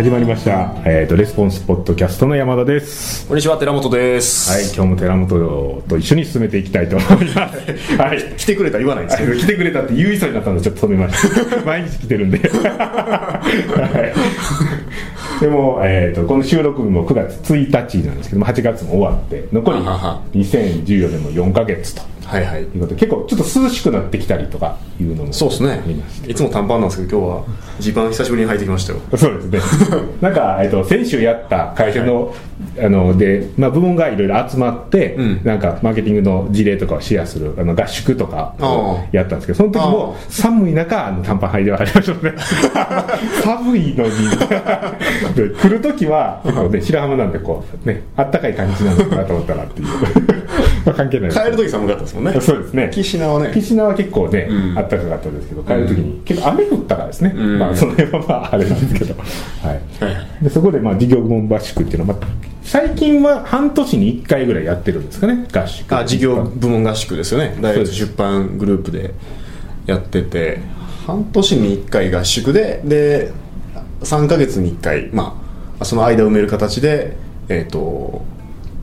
始まりました、えー、とレスポンスポッドキャストの山田です。こんにちは寺本です。はい今日も寺本と一緒に進めていきたいと思います。はい。来てくれたら言わないんですけど。来てくれたって言うになったのでちょっと止めました毎日来てるんで、はい、でも、えー、とこの収録日も9月1日なんですけども8月も終わって残りはは。は2014年も4ヶ月とはいはい。いうことで結構ちょっと涼しくなってきたりとかいうのもそうですね。いつも短パンなんですけど今日はジーパン久しぶりに履いてきましたよ。そうですね。なんか、えっと、先週やった会社の、あの、で、まあ、部門がいろいろ集まって、うん。なんか、マーケティングの事例とかをシェアする、あの、合宿とかをやったんですけど、その時も、寒い中、あの、短パン履いてはりましたね。寒いのに、で来る時は、ね、白浜なんでこう、ね、あったかい感じなのかなと思ったらっていう。まあ、関係ない帰る時寒かったですもんねそうですね。岸名はね岸名は結構ね、うんあったかかったですけど、帰るときに、結構雨降ったからですね。うんまあ、その辺はまあ、あれなんですけど。はい。で、そこでまあ、事業部門合宿っていうのは、まあ、最近は半年に1回ぐらいやってるんですかね、合宿。あ事業部門合宿ですよね大学出版グループでやってて半年に1回合宿でで3ヶ月に1回まあその間埋める形でえっ、と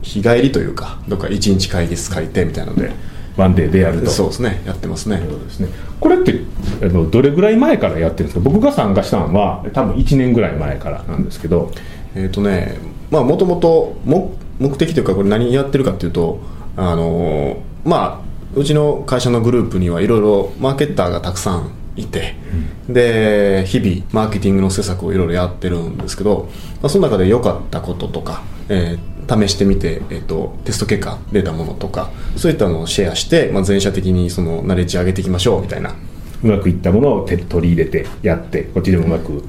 日帰りというかどっか1日会議室借りてみたいなので。ワンデーでやると。そうですね。やってますね。そうですね。これって、あの、どれぐらい前からやってるんですか？僕が参加したのは、多分1年ぐらい前からなんですけど、えっ、とねまあもともと目目的というかこれ何やってるかっていうとあのーまあうちの会社のグループにはいろいろマーケッターがたくさんいて、で日々マーケティングの施策をいろいろやってるんですけど、まあ、その中で良かったこととか、えー試してみて、えー、とテスト結果出たものとかそういったのをシェアして、まあ、全社的にそのナレッジ上げていきましょうみたいなうまくいったものを手取り入れてやって、こっちでもうまく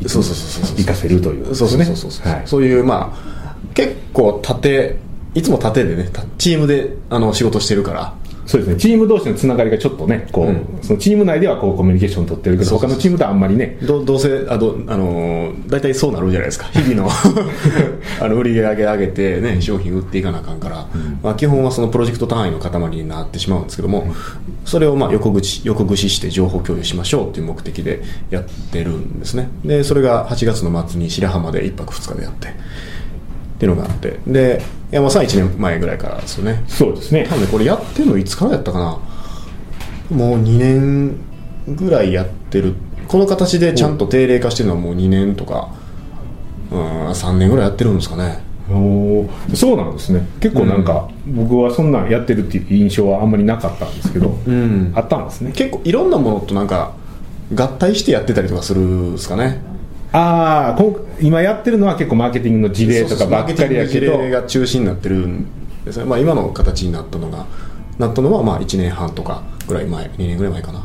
いそうそうそうそう活かせるというそうですね。そうそうそう、はい。そういうまあ結構縦いつも縦でねたチームであの仕事してるからそうですね、チーム同士のつながりがちょっとね、こう、うん。そのチーム内ではこうコミュニケーション取ってるけど、他のチームとはあんまりね、どどうせあど、あのー大体そうなるじゃないですか。日々の。あの売り上げ上げて、ね、商品売っていかなあかんから、まあ、基本はそのプロジェクト単位の塊になってしまうんですけども、それをまあ横口横串して情報共有しましょうという目的でやってるんですね。でそれが8月の末に白浜で1泊2日でやってっていうのがあって。で山さん1年前ぐらいからですよね。そうですね。多、分ねこれやってるのいつからやったかな。もう2年ぐらいやってる。この形でちゃんと定例化してるのはもう2年とかうん3年ぐらいやってるんですかね。おー。そうなんですね、結構なんか、僕はそんなんやってるっていう印象はあんまりなかったんですけど、うん。あったんですね。結構いろんなものとなんか合体してやってたりとかするんですかねああ、今やってるのは結構マーケティングの事例とかばっかりやけど。マーケティングの事例、が中心になってるんですね、まあ、今の形になったのがなったのはまあ1年半とかぐらい前2年ぐらい前かな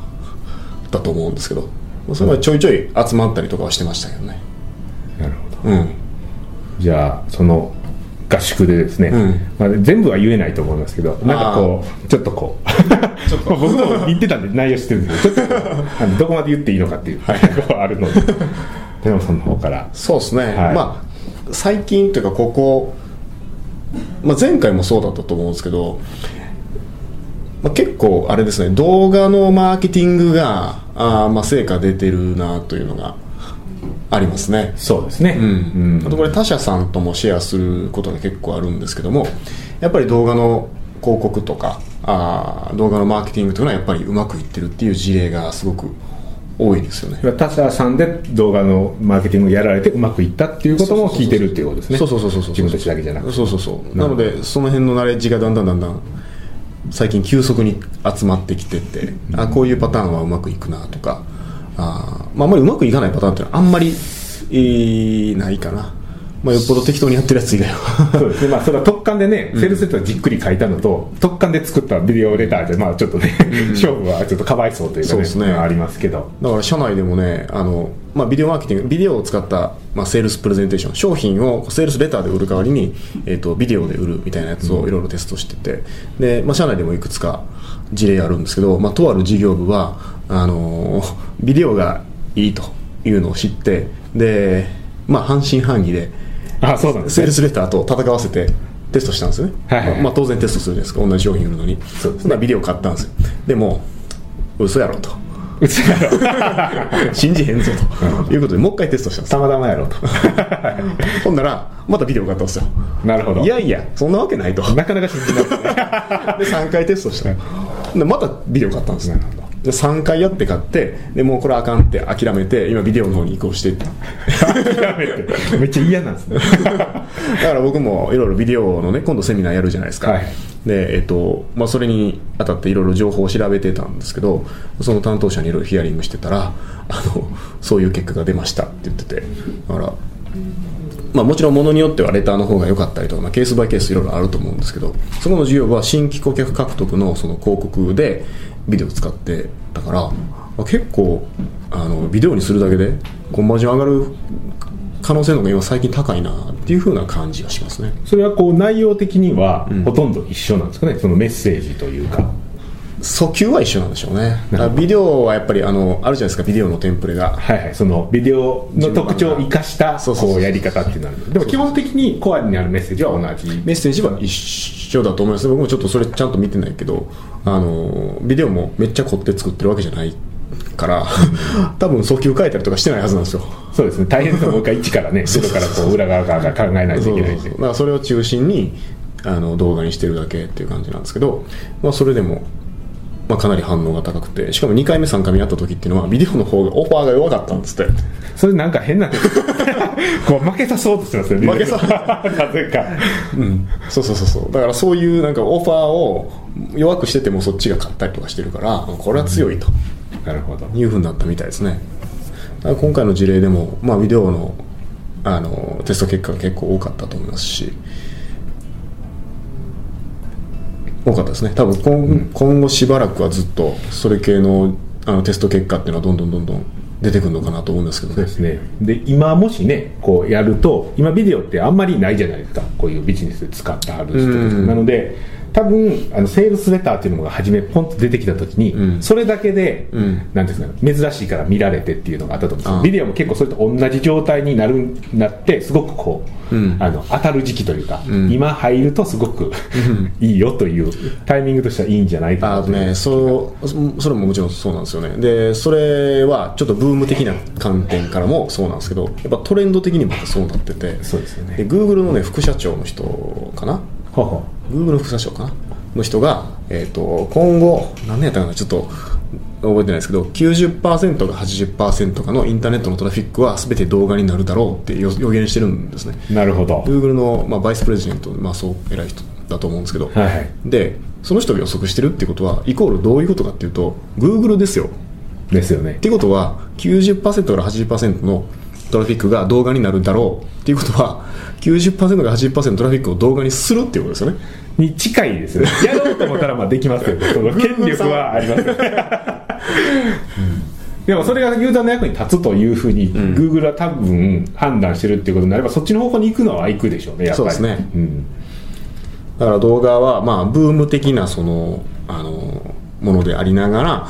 だと思うんですけど。まあそれはちょいちょい集まったりとかはしてましたけどね。なるほど。うん。じゃあ、その合宿でですね、うん。まあ、全部は言えないと思いますけど、なんかこう、ちょっとこう、ちょっと。ま あ僕も言ってたんで内容知ってるんですけど、どこまで言っていいのかっていう、こうあるので、寺本さんの方から。そうですね、はい。まあ最近というかここ、まあ、前回もそうだったと思うんですけど、まあ、結構あれですね動画のマーケティングがあーまあ成果出てるなというのがありますね。そうですね。うん。あとこれ他社さんともシェアすることが結構あるんですけどもやっぱり動画の広告とかあー動画のマーケティングというのはやっぱりうまくいってるっていう事例がすごく多いですよね。他社さんで動画のマーケティングをやられてうまくいったっていうことも聞いてるっていうことですね。そうそうそうそうそう。自分たちだけじゃなくて。そうそうそうなのでその辺のナレッジがだんだんだんだん最近急速に集まってきてて、あこういうパターンはうまくいくなとかあ,、まあ、あんまりうまくいかないパターンっていうのはあんまり、えーないかな、まあ、よっぽど適当にやってるやつ以外はそうですね。まあ、それは特感でね、セールスセットをじっくり書いたのと、特感で作ったビデオレターで、まあ、ちょっとね、勝負はちょっとかわいそうというかね、そうですね。ありますけど。だから社内でもねあの、まあ、ビデオマーケティングビデオを使った、まあ、セールスプレゼンテーション商品をセールスレターで売る代わりに、えー、とビデオで売るみたいなやつをいろいろテストしてて。で、まあ、社内でもいくつか事例あるんですけど、まあ、とある事業部はあのービデオがいいというのを知ってで、まあ、半信半疑であ、そうなんですね。セール。スレターと戦わせてテストしたんですよね、はいはいはい。まあまあ、当然テストするじゃないですか。同じ商品売るのに。そんなビデオ買ったんですよ。でも嘘やろと。うつやろ。信じへんぞと。いうことでもう一回テストしたんですたまたまやろと。ほんならまたビデオがあったんですよ。なるほど。いやいやそんなわけないと。なかなか信じない。ですねで3回テストした。でまたビデオ買ったんですね。で3回やって買ってでもうこれあかんって諦めて今ビデオの方に移行していった。やめて。めっちゃ嫌なんですね。だから僕もいろいろビデオのね今度セミナーやるじゃないですか、はい。でえっとまあ、それにあたっていろいろ情報を調べてたんですけどその担当者にいろいろヒアリングしてたらあのそういう結果が出ましたって言ってて。だからまあ、もちろんものによってはレターの方が良かったりとか、まあ、ケースバイケースいろいろあると思うんですけどそこの事業部は新規顧客獲得のその広告でビデオを使ってだから、まあ結構あのビデオにするだけでコンバージョン上がる可能性の方が今最近高いなっていう風な感じがしますね。それはこう内容的にはん。ほとんど一緒なんですかね？そのメッセージというか訴求は一緒なんでしょうね。ビデオはやっぱりあのあるじゃないですかビデオのテンプレが。はいはい。そのビデオの特徴を生かしたこうやり方っていうのはでも基本的にコアにあるメッセージは同じ。メッセージは一緒だと思います。僕もちょっとそれちゃんと見てないけどあのビデオもめっちゃ凝って作ってるわけじゃないから 多分訴求書いたりとかしてないはずなんですよ。そうですね。大変ですよ。もう一回一からね 外からこう裏側から考えないといけないんでそそれを中心にあの動画にしてるだけっていう感じなんですけど、まあ、それでも、まあ、かなり反応が高くてしかも2回目3回目やった時っていうのはビデオの方がオファーが弱かったんですって。それなんか変な こう負けさそうとしてますよね負けさ。なぜか。うん。そうそうそうそう。だからそういうなんかオファーを弱くしててもそっちが勝ったりとかしてるからこれは強いと。なるほど。いうふうになったみたいですね。今回の事例でも、まあ、ビデオのあのテスト結果が結構多かったと思いますし多かったですね。多分今,、今後しばらくはずっとそれ系のあのテスト結果っていうのはどんどんどんどん出てくるのかなと思うんですけどね。そうですね。で今もしねこうやると今ビデオってあんまりないじゃないですか。こういうビジネスで使ってある人うん。なので多分あのセールスレターっていうのが初めポンと出てきた時に、うん。それだけで、うん。なんですか珍しいから見られてっていうのがあったと思うんですビデオも結構それと同じ状態になるなってすごくこう、うん。あの当たる時期というか、うん。今入るとすごくいいよというタイミングとしてはいいんじゃないかなと。ねそうそれももちろんそうなんですよね。でそれはちょっとブーム的な観点からもそうなんですけどやっぱトレンド的にもそうなってて。そうですよね。で Google のね副社長の人かな？ほうほ Google の副社長かなの人が、えー、と今後何年やったかなちょっと覚えてないですけど90%が80%かのインターネットのトラフィックは全て動画になるだろうって予予言してるんですね。うなるほど。Google の、まあ、バイスプレジデント、まあ、そう偉い人だと思うんですけど、はいはい。でその人が予測してるってことはイコールどういうことかっていうと Google ですよ。ですよね。ってことは90%から80%のトラフィックが動画になるだろうっていうことは90%から80%のトラフィックを動画にするっていうことですよね。に近いですね。やろうと思ったらまあできますよね。その権力はありますよね。でもそれがユーザーの役に立つというふうに、ん。Google は多分判断してるっていうことになればそっちの方向に行くのは行くでしょうねやっぱり。そうですね。うん。だから動画はまあブーム的なそのあのものでありながら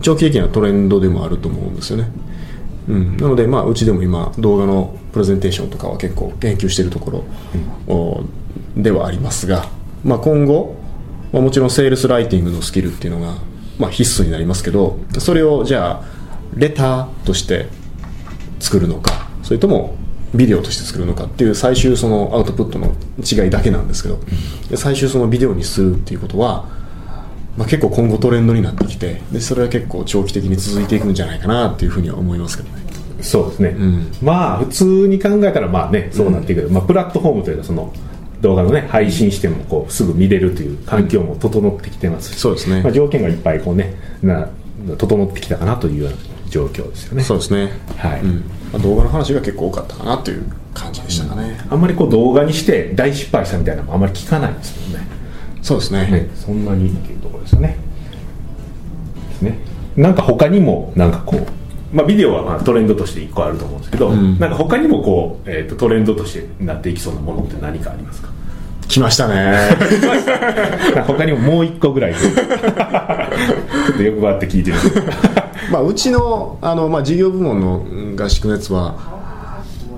長期的なトレンドでもあると思うんですよね、うん、なのでまあうちでも今動画のプレゼンテーションとかは結構研究しているところ、おではありますが、まあ、今後、まあ、もちろんセールスライティングのスキルっていうのが、まあ、必須になりますけどそれをじゃあレターとして作るのかそれともビデオとして作るのかっていう最終そのアウトプットの違いだけなんですけど、で最終そのビデオにするっていうことは、まあ、結構今後トレンドになってきてでそれは結構長期的に続いていくんじゃないかなっていうふうには思いますけどね。そうですね、ん。まあ普通に考えたらまあねそうなっていくけど、まあ、プラットフォームというかその動画のね配信してもこうすぐ見れるという環境も整ってきてますし、そうですね。まあ、条件がいっぱいこうねな整ってきたかなというような状況ですよね。そうですね、はい。うん。まあ、動画の話が結構多かったかなという感じでしたかね、あんまりこう動画にして大失敗したみたいなのもあんまり聞かないですもんね。そうですね。ねそんなにですよね。ですね。なんか他にもなんかこうまあ、ビデオはまあトレンドとして1個あると思うんですけど、ん。なんか他にもこう、えー、とトレンドとしてなっていきそうなものって何かありますか？来ましたね。他にももう1個ぐらい。ちょっと欲張って聞いてる まあうちのあの、まあ、事業部門のうん合宿のやつは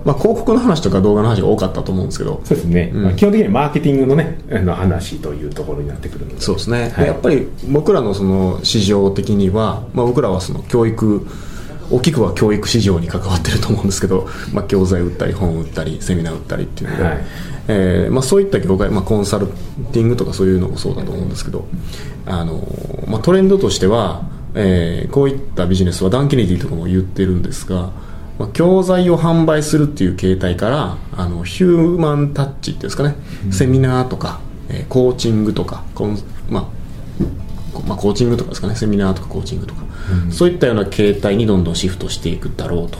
まあ、広告の話とか動画の話が多かったと思うんですけど。そうですね、うん。まあ、基本的にはマーケティングのねあの話というところになってくるので。そうですね、はい。やっぱり僕らのその市場的には、まあ、僕らはその教育大きくは教育市場に関わってると思うんですけど、まあ、教材売ったり本売ったりセミナー売ったりっていうので、はい。えーまあ、そういった業界、まあ、コンサルティングとかそういうのもそうだと思うんですけどあの、まあ、トレンドとしては、えーこういったビジネスはダン・ケネディとかも言ってるんですが、まあ、教材を販売するっていう形態からあのヒューマンタッチっていうんですかね、セミナーとか、えーコーチングとかコン、まあこまあ、コーチングとかですかね。セミナーとかコーチングとか、そういったような形態にどんどんシフトしていくだろうと。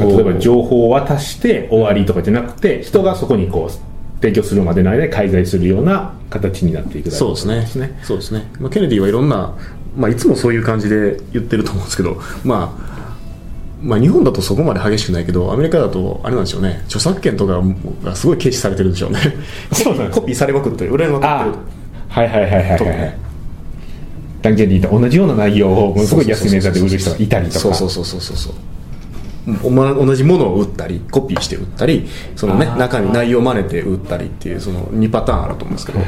例えば情報を渡して終わりとかじゃなくて人がそこにこう提供するまでの間に介在するような形になっていくだろそうですね。そうですね、まあ、ケネディはいろんな、まあ、いつもそういう感じで言ってると思うんですけど、まあ、まあ日本だとそこまで激しくないけどアメリカだとあれなんでしょうね。著作権とかがすごい軽視されてるんでしょうね。そうなんです。コピーされまくってる。売れまくってあるはいはいはいはいはい、と同じような内容をものすごい安い値段で売る人がいたりとか。そうそうそうそうそうそう。同じものを売ったりコピーして売ったりそのね中身内容を真似て売ったりっていうその2パターンあると思うんですけど、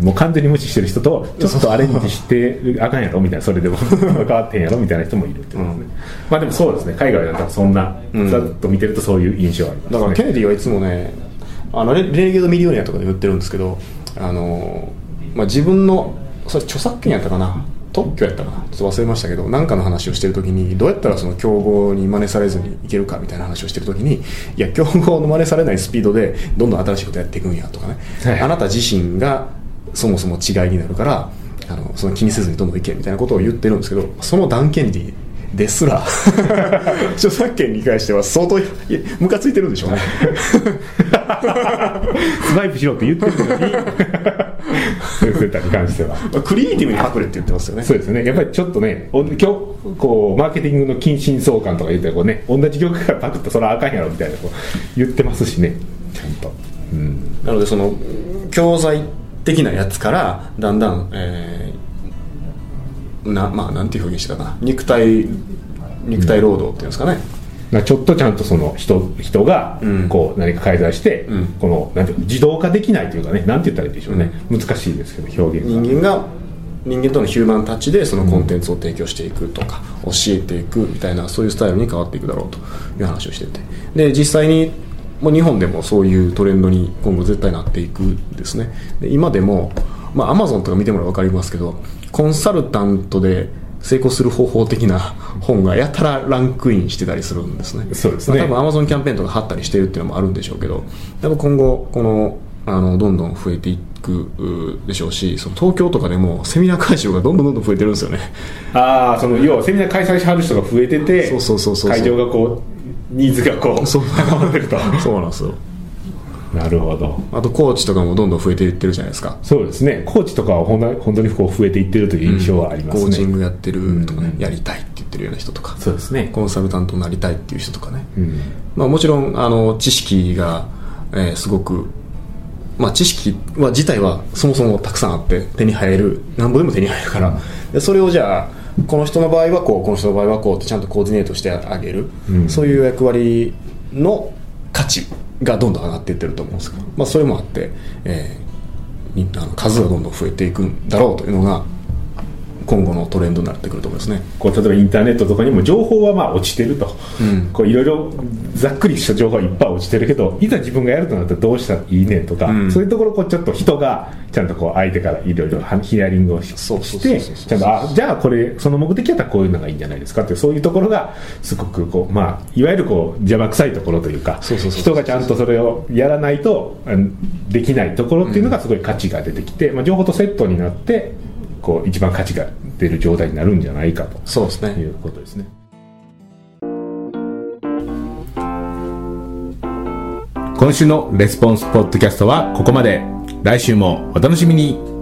もう完全に無視してる人とちょっとアレンジしてあかんやろみたいなそれでも 変わってんやろみたいな人もいるってことですね、まあでもそうですね海外だったらそんな、ん。ざっと見てるとそういう印象ありますね。だからケネディはいつもねあのレレネゲードミリオネアとかで言ってるんですけどあの、まあ、自分のそれ著作権やったかな？特許やったかな？ちょっと忘れましたけど何かの話をしてる時にどうやったらその競合に真似されずにいけるかみたいな話をしてる時にいや競合の真似されないスピードでどんどん新しいことやっていくんやとかね、はい。あなた自身がそもそも違いになるからあのその気にせずにどんどんいけみたいなことを言ってるんですけどそのダン・ケネディですら 著作権に関しては相当ムカついてるんでしょうね。スワイプしろって言ってるのにそういうに関してはクリエイティブにパクれって言ってますよね。そうですね。やっぱりちょっとねお今日こうマーケティングの近親相関とか言ってこうね同じ業界からパクったそれはあかんやろみたいなこう言ってますしね。ちゃんと。うん。なのでその教材的なやつからだんだん、えーなまあなんていう表現したかな。肉体肉体労働っていうんですかね、まあちょっとちゃんとその人人がうん。こう何か介在して、うん。このなんていうの自動化できないというかねなんて言ったらいいでしょうね、難しいですけど表現が。人間が人間とのヒューマンタッチでそのコンテンツを提供していくとか、教えていくみたいなそういうスタイルに変わっていくだろうという話をしてて。で実際にもう日本でもそういうトレンドに今後絶対なっていくんですね。で今でもまあアマゾンとか見てもら分かりますけどコンサルタントで成功する方法的な本がやたらランクインしてたりするんですね。そうですね。まあ多分アマゾンキャンペーンとか貼ったりしてるっていうのもあるんでしょうけど多分今後このあのどんどん増えていくうでしょうしその東京とかでもセミナー会場がどんどんどんどん増えてるんですよね。ああその要はセミナー開催しはる人が増えててそうそうそうそう。会場がこうニーズがこうそう。高まってると。そうなんですよ。なるほど。あとコーチとかもどんどん増えていってるじゃないですか。そうですね。コーチとかはほんな本当にこう増えていってるという印象はありますね、コーチングやってるとかね、うんやりたいって言ってるような人とか。そうですね。コンサルタントになりたいっていう人とかね、うん。まあ、もちろんあの知識が、えーすごく、まあ、知識は自体はそもそもたくさんあって手に入る。なんぼでも手に入るから、でそれをじゃあこの人の場合はこうこの人の場合はこうってちゃんとコーディネートしてあげる、うん。そういう役割の価値がどんどん上がっていってると思うんですけど、まあ、それもあって、えーにあの数がどんどん増えていくんだろうというのが今後のトレンドになってくると思いますね。こう例えばインターネットとかにも情報はまあ落ちてると、いろいろざっくりした情報はいっぱい落ちてるけどいざ自分がやるとなったらどうしたらいいねんとか、うん。そういうところをこうちょっと人がちゃんとこう相手からいろいろヒアリングをしてちゃんとあじゃあこれその目的やったらこういうのがいいんじゃないですかってそういうところがすごくこうまあいわゆるこう邪魔くさいところというか人がちゃんとそれをやらないとできないところっていうのがすごい価値が出てきて、まあ、情報とセットになってこう一番価値が出る状態になるんじゃないかとそうですねいうことですね。今週のレスポンスポッドキャストはここまで。来週もお楽しみに。